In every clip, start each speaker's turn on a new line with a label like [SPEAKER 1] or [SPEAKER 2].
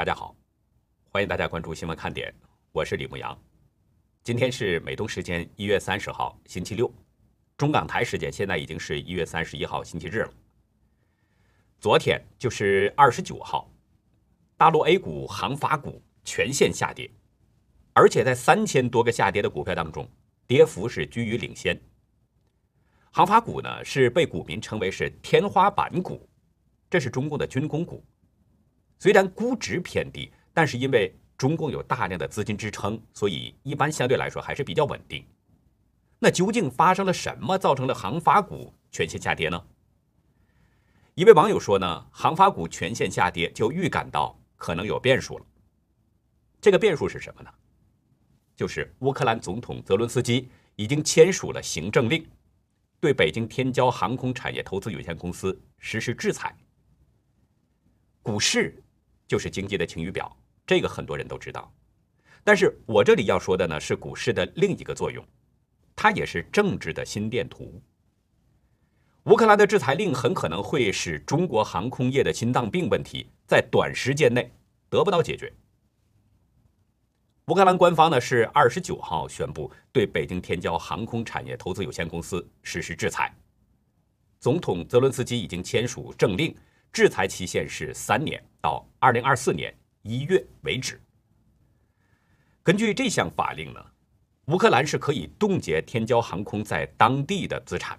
[SPEAKER 1] 大家好，欢迎大家关注新闻看点，我是李牧阳。今天是美东时间一月三十号星期六，中港台时间现在已经是一月三十一号星期日了。昨天就是二十九号，大陆 A 股、航发股全线下跌，而且在三千多个下跌的股票当中，跌幅是居于领先。航发股呢是被股民称为是天花板股，这是中共的军工股。虽然估值偏低，但是因为中共有大量的资金支撑，所以一般相对来说还是比较稳定。那究竟发生了什么，造成了航发股全线下跌呢？一位网友说呢，航发股全线下跌，就预感到可能有变数了。这个变数是什么呢？就是乌克兰总统泽伦斯基已经签署了行政令，对北京天骄航空产业投资有限公司实施制裁。股市。就是经济的晴雨表，这个很多人都知道。但是我这里要说的呢，是股市的另一个作用，它也是政治的心电图。乌克兰的制裁令很可能会使中国航空业的心脏病问题在短时间内得不到解决。乌克兰官方呢是二十九号宣布对北京天骄航空产业投资有限公司实施制裁，总统泽伦斯基已经签署政令。制裁期限是三年，到二零二四年一月为止。根据这项法令呢，乌克兰是可以冻结天骄航空在当地的资产，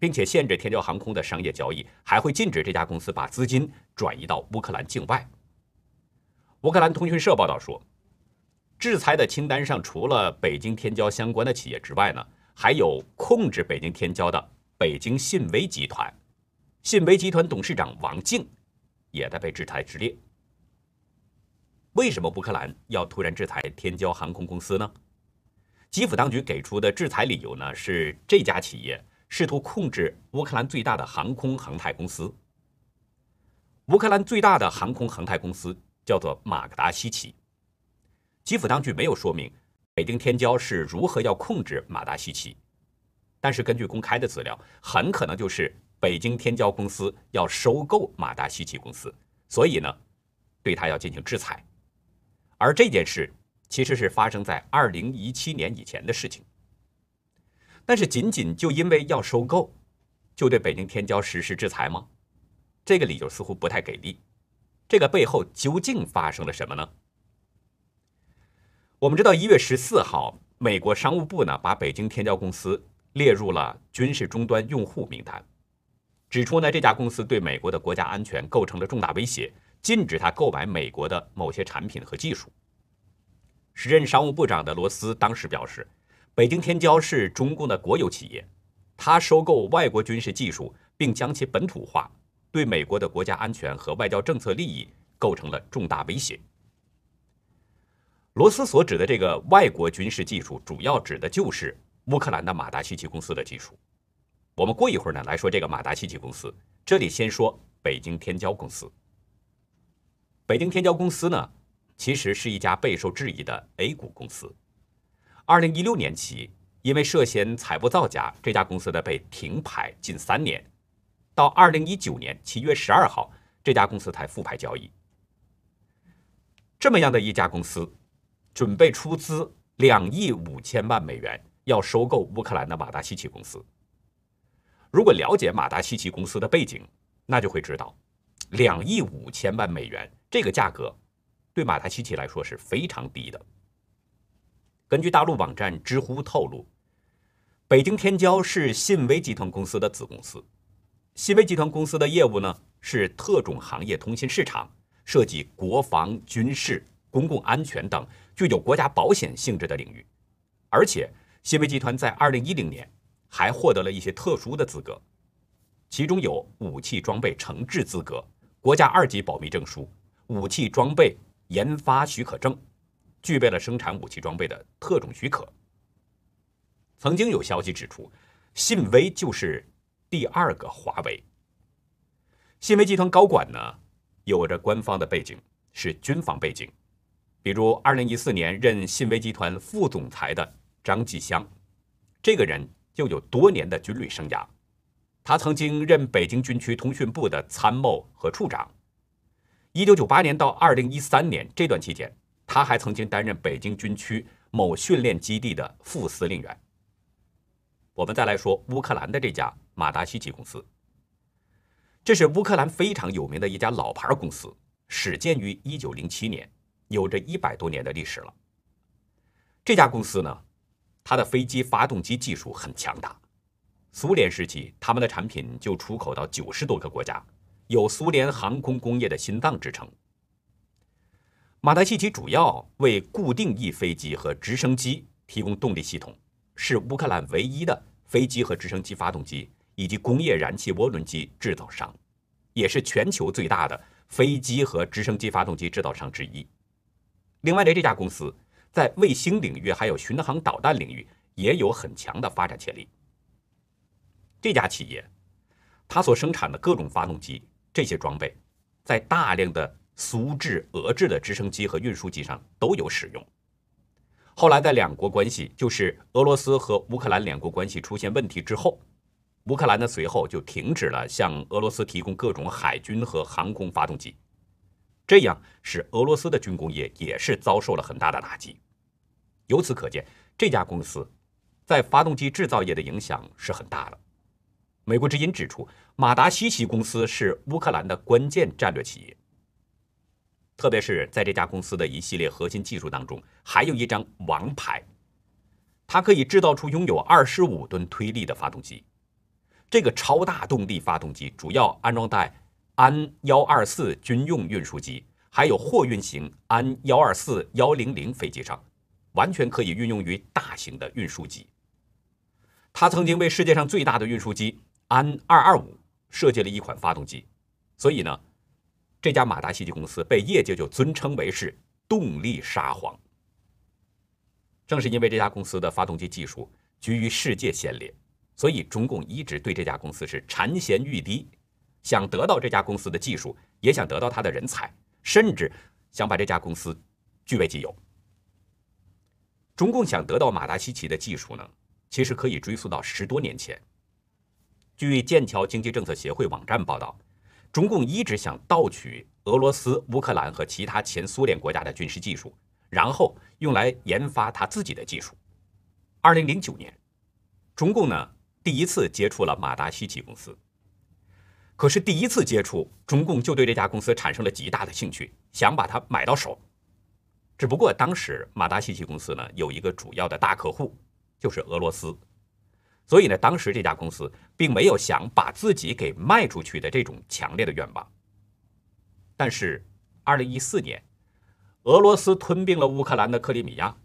[SPEAKER 1] 并且限制天骄航空的商业交易，还会禁止这家公司把资金转移到乌克兰境外。乌克兰通讯社报道说，制裁的清单上除了北京天骄相关的企业之外呢，还有控制北京天骄的北京信威集团。信威集团董事长王静也在被制裁之列。为什么乌克兰要突然制裁天骄航空公司呢？基辅当局给出的制裁理由呢是这家企业试图控制乌克兰最大的航空航太公司。乌克兰最大的航空航太公司叫做马格达西奇。基辅当局没有说明北京天骄是如何要控制马达西奇，但是根据公开的资料，很可能就是。北京天骄公司要收购马达西奇公司，所以呢，对他要进行制裁。而这件事其实是发生在二零一七年以前的事情。但是，仅仅就因为要收购，就对北京天骄实施制裁吗？这个理由似乎不太给力。这个背后究竟发生了什么呢？我们知道，一月十四号，美国商务部呢把北京天骄公司列入了军事终端用户名单。指出呢，这家公司对美国的国家安全构成了重大威胁，禁止他购买美国的某些产品和技术。时任商务部长的罗斯当时表示，北京天骄是中共的国有企业，他收购外国军事技术并将其本土化，对美国的国家安全和外交政策利益构成了重大威胁。罗斯所指的这个外国军事技术，主要指的就是乌克兰的马达西奇公司的技术。我们过一会儿呢来说这个马达西奇公司。这里先说北京天骄公司。北京天骄公司呢，其实是一家备受质疑的 A 股公司。二零一六年起，因为涉嫌财务造假，这家公司呢被停牌近三年。到二零一九年七月十二号，这家公司才复牌交易。这么样的一家公司，准备出资两亿五千万美元，要收购乌克兰的马达西奇公司。如果了解马达西奇公司的背景，那就会知道，两亿五千万美元这个价格，对马达西奇来说是非常低的。根据大陆网站知乎透露，北京天骄是信威集团公司的子公司。信威集团公司的业务呢是特种行业通信市场，涉及国防、军事、公共安全等具有国家保险性质的领域。而且，信威集团在二零一零年。还获得了一些特殊的资格，其中有武器装备承制资格、国家二级保密证书、武器装备研发许可证，具备了生产武器装备的特种许可。曾经有消息指出，信威就是第二个华为。信威集团高管呢，有着官方的背景，是军方背景，比如二零一四年任信威集团副总裁的张继香，这个人。又有多年的军旅生涯，他曾经任北京军区通讯部的参谋和处长。一九九八年到二零一三年这段期间，他还曾经担任北京军区某训练基地的副司令员。我们再来说乌克兰的这家马达西奇公司，这是乌克兰非常有名的一家老牌公司，始建于一九零七年，有着一百多年的历史了。这家公司呢，它的飞机发动机技术很强大，苏联时期他们的产品就出口到九十多个国家，有“苏联航空工业的心脏”之称。马达西奇主要为固定翼飞机和直升机提供动力系统，是乌克兰唯一的。飞机和直升机发动机以及工业燃气涡轮机制造商，也是全球最大的飞机和直升机发动机制造商之一。另外的这家公司在卫星领域还有巡航导弹领域也有很强的发展潜力。这家企业，它所生产的各种发动机这些装备，在大量的苏制、俄制的直升机和运输机上都有使用。后来，在两国关系就是俄罗斯和乌克兰两国关系出现问题之后，乌克兰呢随后就停止了向俄罗斯提供各种海军和航空发动机，这样使俄罗斯的军工业也是遭受了很大的打击。由此可见，这家公司在发动机制造业的影响是很大的。美国之音指出，马达西奇公司是乌克兰的关键战略企业。特别是在这家公司的一系列核心技术当中，还有一张王牌，它可以制造出拥有二十五吨推力的发动机。这个超大动力发动机主要安装在安幺二四军用运输机，还有货运型安幺二四幺零零飞机上，完全可以运用于大型的运输机。它曾经为世界上最大的运输机安二二五设计了一款发动机，所以呢。这家马达西奇公司被业界就尊称为是动力沙皇。正是因为这家公司的发动机技术居于世界先列，所以中共一直对这家公司是馋涎欲滴，想得到这家公司的技术，也想得到他的人才，甚至想把这家公司据为己有。中共想得到马达西奇的技术呢，其实可以追溯到十多年前。据剑桥经济政策协会网站报道。中共一直想盗取俄罗斯、乌克兰和其他前苏联国家的军事技术，然后用来研发他自己的技术。二零零九年，中共呢第一次接触了马达西奇公司。可是第一次接触，中共就对这家公司产生了极大的兴趣，想把它买到手。只不过当时马达西奇公司呢有一个主要的大客户，就是俄罗斯。所以呢，当时这家公司并没有想把自己给卖出去的这种强烈的愿望。但是，二零一四年，俄罗斯吞并了乌克兰的克里米亚，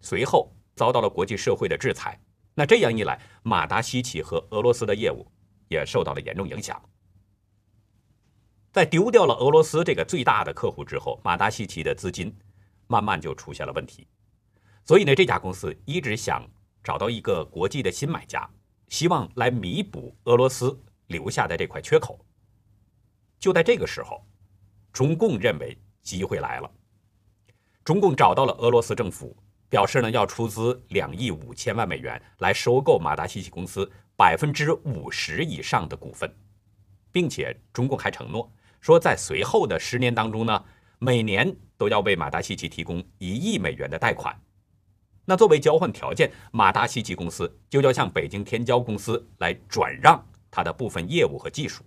[SPEAKER 1] 随后遭到了国际社会的制裁。那这样一来，马达西奇和俄罗斯的业务也受到了严重影响。在丢掉了俄罗斯这个最大的客户之后，马达西奇的资金慢慢就出现了问题。所以呢，这家公司一直想。找到一个国际的新买家，希望来弥补俄罗斯留下的这块缺口。就在这个时候，中共认为机会来了。中共找到了俄罗斯政府，表示呢要出资两亿五千万美元来收购马达西奇公司百分之五十以上的股份，并且中共还承诺说，在随后的十年当中呢，每年都要为马达西奇提供一亿美元的贷款。那作为交换条件，马达西奇公司就要向北京天骄公司来转让它的部分业务和技术。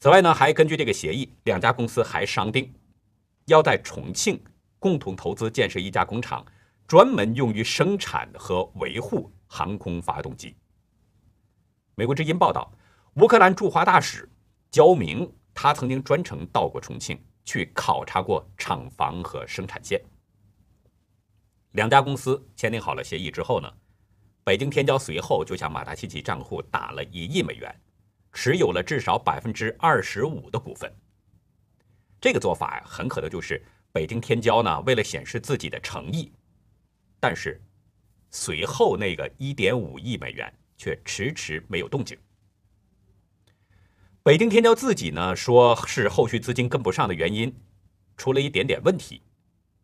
[SPEAKER 1] 此外呢，还根据这个协议，两家公司还商定，要在重庆共同投资建设一家工厂，专门用于生产和维护航空发动机。美国之音报道，乌克兰驻华大使焦明，他曾经专程到过重庆，去考察过厂房和生产线。两家公司签订好了协议之后呢，北京天骄随后就向马达西奇账户打了一亿美元，持有了至少百分之二十五的股份。这个做法呀，很可能就是北京天骄呢为了显示自己的诚意，但是随后那个一点五亿美元却迟迟没有动静。北京天骄自己呢说是后续资金跟不上的原因，出了一点点问题。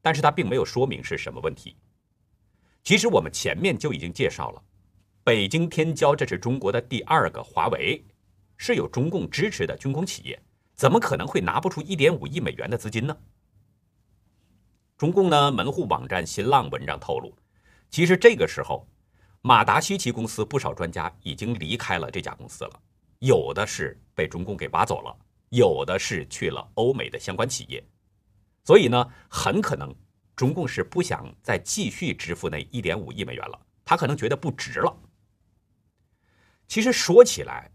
[SPEAKER 1] 但是他并没有说明是什么问题。其实我们前面就已经介绍了，北京天骄这是中国的第二个华为，是有中共支持的军工企业，怎么可能会拿不出一点五亿美元的资金呢？中共呢门户网站新浪文章透露，其实这个时候，马达西奇公司不少专家已经离开了这家公司了，有的是被中共给挖走了，有的是去了欧美的相关企业，所以呢，很可能中共是不想再继续支付那一点五亿美元了，他可能觉得不值了。其实说起来，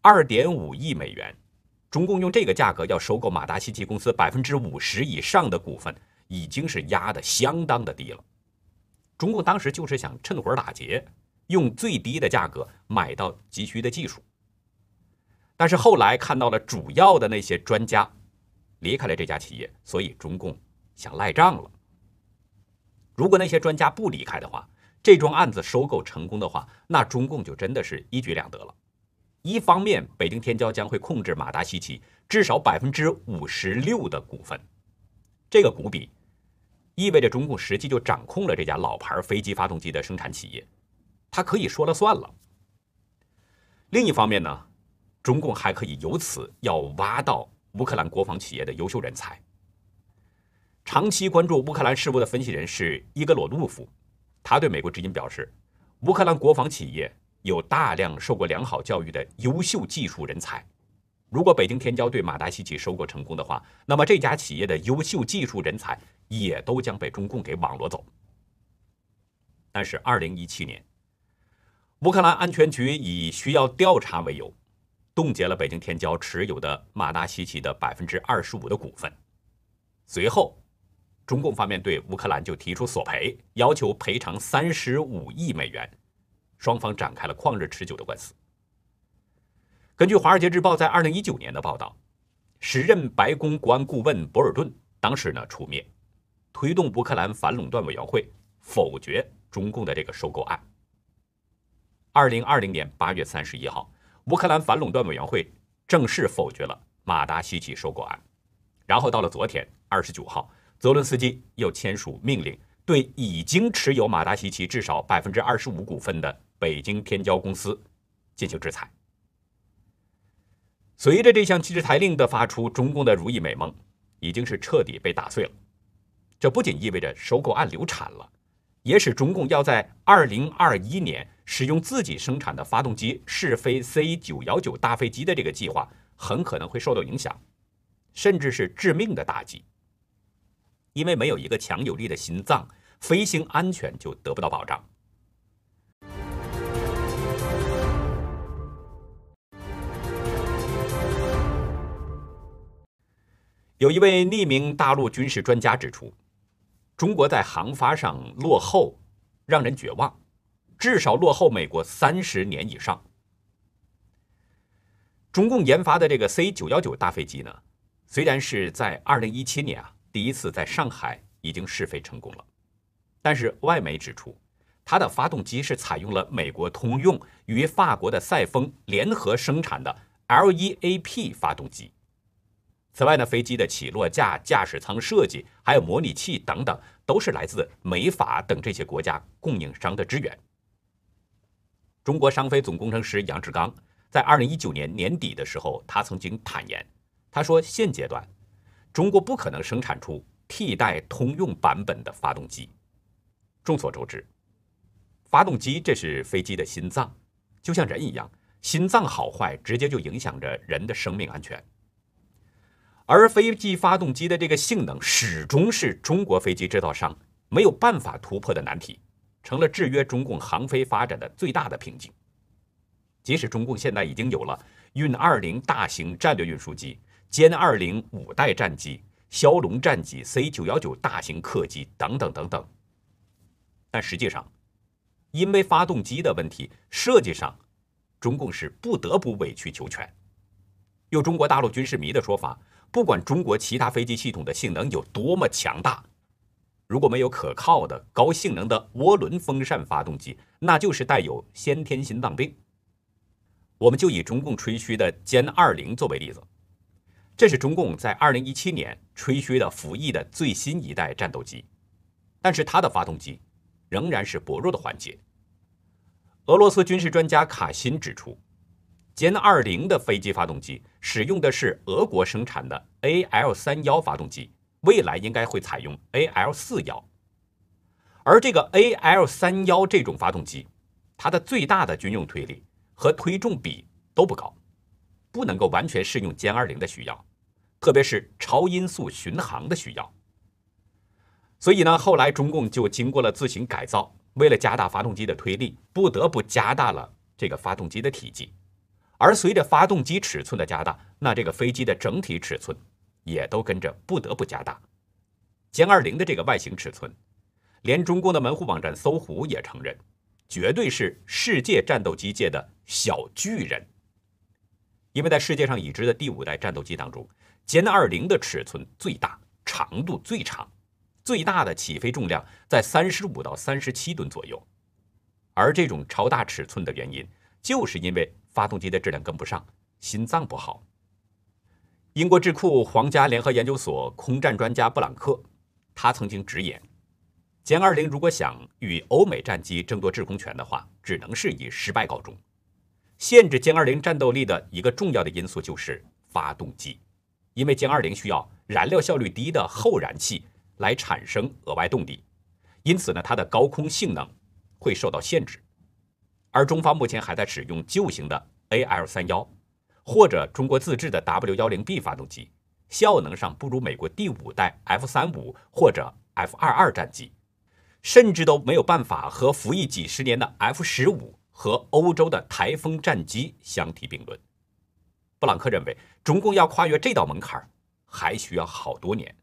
[SPEAKER 1] 二点五亿美元，中共用这个价格要收购马达西奇公司百分之五十以上的股份，已经是压得相当的低了。中共当时就是想趁火打劫，用最低的价格买到急需的技术。但是后来看到了主要的那些专家离开了这家企业，所以中共想赖账了。如果那些专家不离开的话，这桩案子收购成功的话，那中共就真的是一举两得了。一方面，北京天骄将会控制马达西奇至少百分之五十六的股份，这个股比意味着中共实际就掌控了这家老牌飞机发动机的生产企业，他可以说了算了。另一方面呢，中共还可以由此要挖到乌克兰国防企业的优秀人才。长期关注乌克兰事务的分析人士伊格罗洛夫。他对美国之音表示，乌克兰国防企业有大量受过良好教育的优秀技术人才。如果北京天骄对马达西奇收购成功的话，那么这家企业的优秀技术人才也都将被中共给网罗走。但是，二零一七年，乌克兰安全局以需要调查为由，冻结了北京天骄持有的马达西奇的百分之二十五的股份。随后。中共方面对乌克兰就提出索赔，要求赔偿三十五亿美元，双方展开了旷日持久的官司。根据《华尔街日报》在二零一九年的报道，时任白宫国安顾问博尔顿当时呢出面推动乌克兰反垄断委员会否决中共的这个收购案。二零二零年八月三十一号，乌克兰反垄断委员会正式否决了马达西奇收购案，然后到了昨天二十九号。泽伦斯基又签署命令，对已经持有马达西奇至少百分之二十五股份的北京天骄公司进行制裁。随着这项制裁令的发出，中共的如意美梦已经是彻底被打碎了。这不仅意味着收购案流产了，也使中共要在二零二一年使用自己生产的发动机试飞 C 九幺九大飞机的这个计划很可能会受到影响，甚至是致命的打击。因为没有一个强有力的心脏，飞行安全就得不到保障。有一位匿名大陆军事专家指出，中国在航发上落后，让人绝望，至少落后美国三十年以上。中共研发的这个 C 九幺九大飞机呢，虽然是在二零一七年啊。第一次在上海已经试飞成功了，但是外媒指出，它的发动机是采用了美国通用与法国的赛风联合生产的 LEAP 发动机。此外呢，飞机的起落架、驾驶舱设计，还有模拟器等等，都是来自美法等这些国家供应商的支援。中国商飞总工程师杨志刚在二零一九年年底的时候，他曾经坦言，他说现阶段。中国不可能生产出替代通用版本的发动机。众所周知，发动机这是飞机的心脏，就像人一样，心脏好坏直接就影响着人的生命安全。而飞机发动机的这个性能，始终是中国飞机制造商没有办法突破的难题，成了制约中共航飞发展的最大的瓶颈。即使中共现在已经有了运二零大型战略运输机。歼二零五代战机、枭龙战机、C 九幺九大型客机等等等等，但实际上，因为发动机的问题，设计上，中共是不得不委曲求全。用中国大陆军事迷的说法，不管中国其他飞机系统的性能有多么强大，如果没有可靠的高性能的涡轮风扇发动机，那就是带有先天心脏病。我们就以中共吹嘘的歼二零作为例子。这是中共在2017年吹嘘的服役的最新一代战斗机，但是它的发动机仍然是薄弱的环节。俄罗斯军事专家卡辛指出，歼二零的飞机发动机使用的是俄国生产的 AL 三幺发动机，未来应该会采用 AL 四幺。而这个 AL 三幺这种发动机，它的最大的军用推力和推重比都不高，不能够完全适用歼二零的需要，特别是超音速巡航的需要。所以呢，后来中共就经过了自行改造，为了加大发动机的推力，不得不加大了这个发动机的体积。而随着发动机尺寸的加大，那这个飞机的整体尺寸也都跟着不得不加大。歼二零的这个外形尺寸，连中共的门户网站搜狐也承认，绝对是世界战斗机界的小巨人。因为在世界上已知的第五代战斗机当中，歼二零的尺寸最大，长度最长，最大的起飞重量在三十五到三十七吨左右。而这种超大尺寸的原因，就是因为。发动机的质量跟不上，心脏不好。英国智库皇家联合研究所空战专家布朗克，他曾经直言，歼二零如果想与欧美战机争夺制空权的话，只能是以失败告终。限制歼二零战斗力的一个重要的因素就是发动机，因为歼二零需要燃料效率低的后燃气来产生额外动力，因此呢，它的高空性能会受到限制。而中方目前还在使用旧型的 AL 三幺，或者中国自制的 W 幺零 B 发动机，效能上不如美国第五代 F 三五或者 F 二二战机，甚至都没有办法和服役几十年的 F 十五和欧洲的台风战机相提并论。布朗克认为，中共要跨越这道门槛，还需要好多年。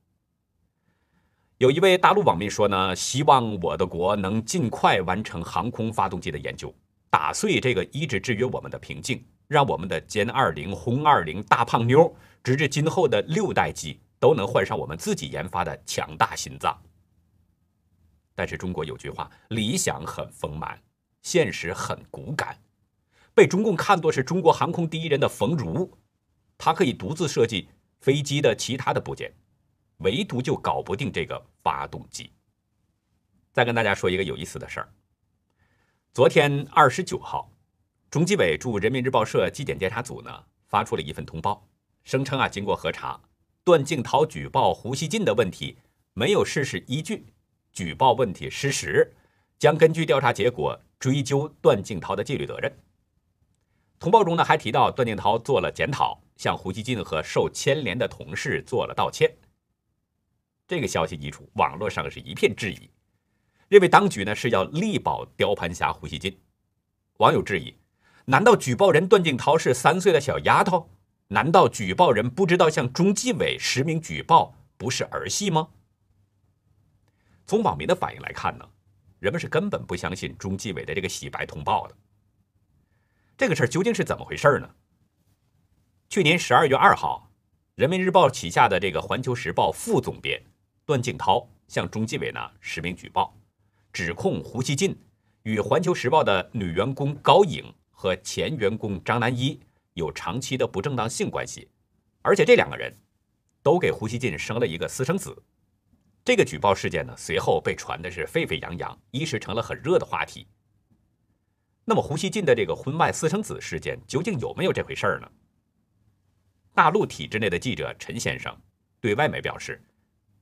[SPEAKER 1] 有一位大陆网民说呢，希望我的国能尽快完成航空发动机的研究。打碎这个一直制约我们的瓶颈，让我们的歼二零、轰二零、大胖妞，直至今后的六代机都能换上我们自己研发的强大心脏。但是中国有句话，理想很丰满，现实很骨感。被中共看作是中国航空第一人的冯如，他可以独自设计飞机的其他的部件，唯独就搞不定这个发动机。再跟大家说一个有意思的事儿。昨天二十九号，中纪委驻人民日报社纪检监察组呢发出了一份通报，声称啊，经过核查，段静涛举报胡锡进的问题没有事实依据，举报问题失实，将根据调查结果追究段静涛的纪律责任。通报中呢还提到，段静涛做了检讨，向胡锡进和受牵连的同事做了道歉。这个消息一出，网络上是一片质疑。认为当局呢是要力保雕盘侠胡锡进，网友质疑：难道举报人段敬涛是三岁的小丫头？难道举报人不知道向中纪委实名举报不是儿戏吗？从网民的反应来看呢，人们是根本不相信中纪委的这个洗白通报的。这个事儿究竟是怎么回事呢？去年十二月二号，人民日报旗下的这个环球时报副总编段敬涛向中纪委呢实名举报。指控胡锡进与环球时报的女员工高颖和前员工张南一有长期的不正当性关系，而且这两个人都给胡锡进生了一个私生子。这个举报事件呢，随后被传的是沸沸扬扬，一时成了很热的话题。那么胡锡进的这个婚外私生子事件究竟有没有这回事儿呢？大陆体制内的记者陈先生对外媒表示，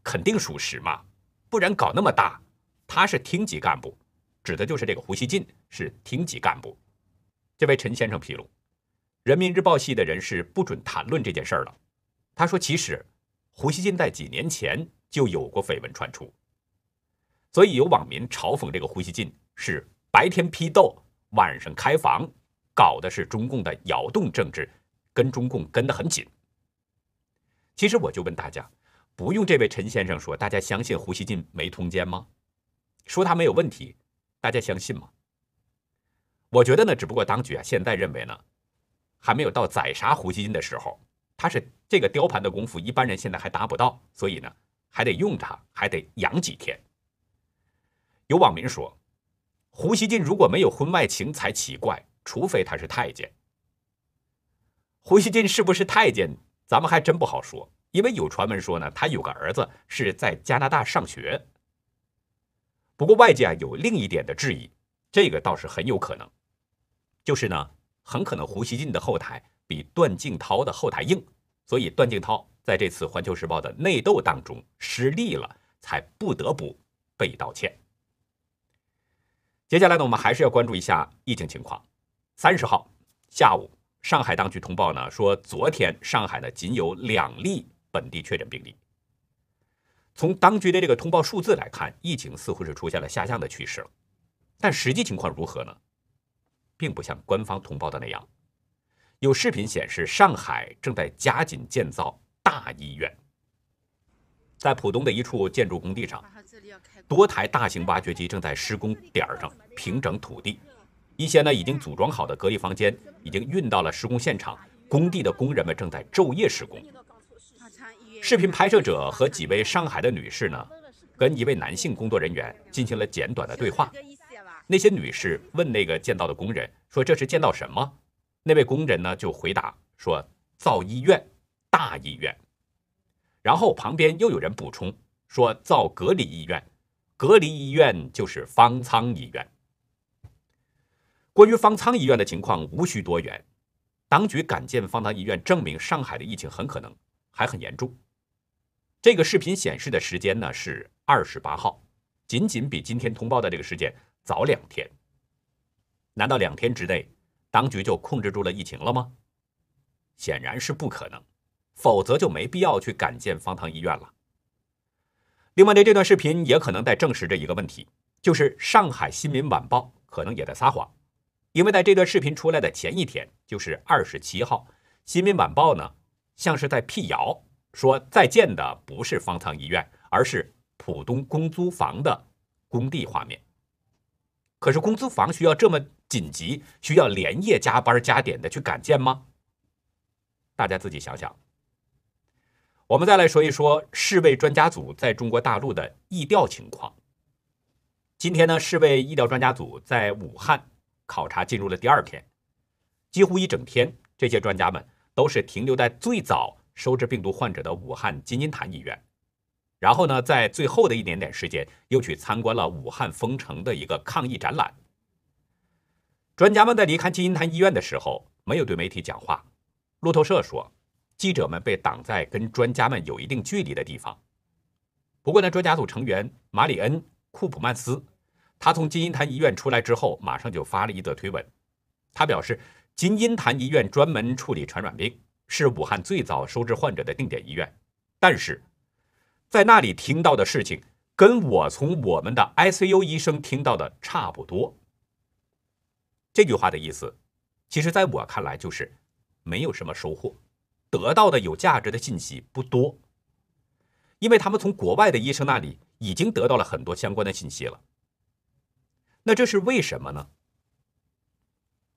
[SPEAKER 1] 肯定属实嘛，不然搞那么大。他是厅级干部，指的就是这个胡锡进是厅级干部。这位陈先生披露，人民日报系的人士不准谈论这件事儿了。他说，其实胡锡进在几年前就有过绯闻传出，所以有网民嘲讽这个胡锡进是白天批斗，晚上开房，搞的是中共的窑洞政治，跟中共跟得很紧。其实我就问大家，不用这位陈先生说，大家相信胡锡进没通奸吗？说他没有问题，大家相信吗？我觉得呢，只不过当局啊现在认为呢，还没有到宰杀胡锡进的时候，他是这个雕盘的功夫，一般人现在还达不到，所以呢，还得用他，还得养几天。有网民说，胡锡进如果没有婚外情才奇怪，除非他是太监。胡锡进是不是太监，咱们还真不好说，因为有传闻说呢，他有个儿子是在加拿大上学。不过外界啊有另一点的质疑，这个倒是很有可能，就是呢，很可能胡锡进的后台比段静涛的后台硬，所以段静涛在这次《环球时报》的内斗当中失利了，才不得不被道歉。接下来呢，我们还是要关注一下疫情情况。三十号下午，上海当局通报呢说，昨天上海呢仅有两例本地确诊病例。从当局的这个通报数字来看，疫情似乎是出现了下降的趋势了，但实际情况如何呢？并不像官方通报的那样。有视频显示，上海正在加紧建造大医院。在浦东的一处建筑工地上，多台大型挖掘机正在施工点上平整土地，一些呢已经组装好的隔离房间已经运到了施工现场，工地的工人们正在昼夜施工。视频拍摄者和几位上海的女士呢，跟一位男性工作人员进行了简短的对话。那些女士问那个建造的工人说：“这是建造什么？”那位工人呢就回答说：“造医院，大医院。”然后旁边又有人补充说：“造隔离医院，隔离医院就是方舱医院。”关于方舱医院的情况无需多言，当局敢建方舱医院，证明上海的疫情很可能还很严重。这个视频显示的时间呢是二十八号，仅仅比今天通报的这个时间早两天。难道两天之内，当局就控制住了疫情了吗？显然是不可能。否则就没必要去改建方舱医院了。另外呢，这段视频也可能在证实着一个问题，就是上海新民晚报可能也在撒谎，因为在这段视频出来的前一天，就是二十七号，新民晚报呢像是在辟谣，说在建的不是方舱医院，而是浦东公租房的工地画面。可是公租房需要这么紧急，需要连夜加班加点的去赶建吗？大家自己想想。我们再来说一说世卫专家组在中国大陆的疫调情况。今天呢，世卫疫调专家组在武汉考察进入了第二天，几乎一整天，这些专家们都是停留在最早收治病毒患者的武汉金银潭医院，然后呢，在最后的一点点时间，又去参观了武汉封城的一个抗疫展览。专家们在离开金银潭医院的时候，没有对媒体讲话。路透社说。记者们被挡在跟专家们有一定距离的地方。不过呢，专家组成员马里恩·库普曼斯，他从金银潭医院出来之后，马上就发了一则推文。他表示，金银潭医院专门处理传染病，是武汉最早收治患者的定点医院。但是，在那里听到的事情，跟我从我们的 ICU 医生听到的差不多。这句话的意思，其实在我看来就是没有什么收获。得到的有价值的信息不多，因为他们从国外的医生那里已经得到了很多相关的信息了。那这是为什么呢？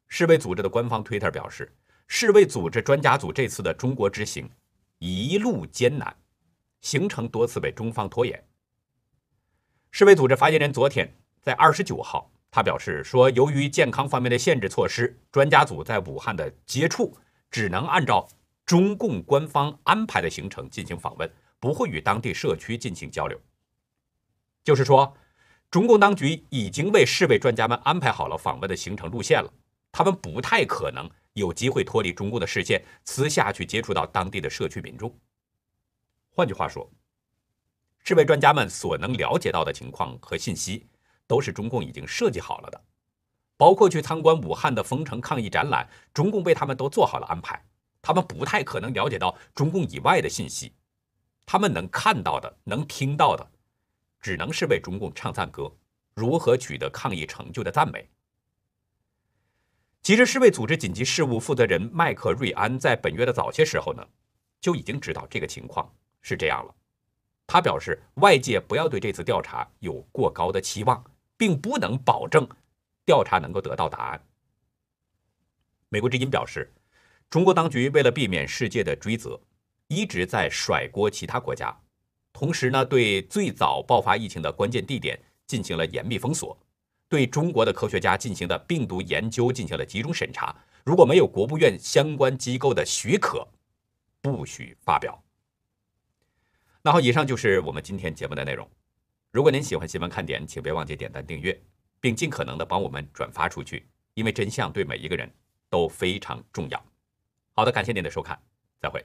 [SPEAKER 1] 世卫组织的官方推特表示，世卫组织专家组这次的中国之行一路艰难，行程多次被中方拖延。世卫组织发言人昨天在二十九号，他表示说，由于健康方面的限制措施，专家组在武汉的接触只能按照。中共官方安排的行程进行访问，不会与当地社区进行交流。就是说，中共当局已经为世卫专家们安排好了访问的行程路线了，他们不太可能有机会脱离中共的视线，私下去接触到当地的社区民众。换句话说，世卫专家们所能了解到的情况和信息，都是中共已经设计好了的，包括去参观武汉的封城抗疫展览，中共为他们都做好了安排。他们不太可能了解到中共以外的信息，他们能看到的、能听到的，只能是为中共唱赞歌，如何取得抗疫成就的赞美。其实，世卫组织紧急事务负责人麦克瑞安在本月的早些时候呢，就已经知道这个情况是这样了。他表示，外界不要对这次调查有过高的期望，并不能保证调查能够得到答案。美国之音表示。中国当局为了避免世界的追责，一直在甩锅其他国家，同时呢，对最早爆发疫情的关键地点进行了严密封锁，对中国的科学家进行的病毒研究进行了集中审查。如果没有国务院相关机构的许可，不许发表。那好，以上就是我们今天节目的内容。如果您喜欢新闻看点，请别忘记点赞订阅，并尽可能的帮我们转发出去，因为真相对每一个人都非常重要。好的，感谢您的收看，再会。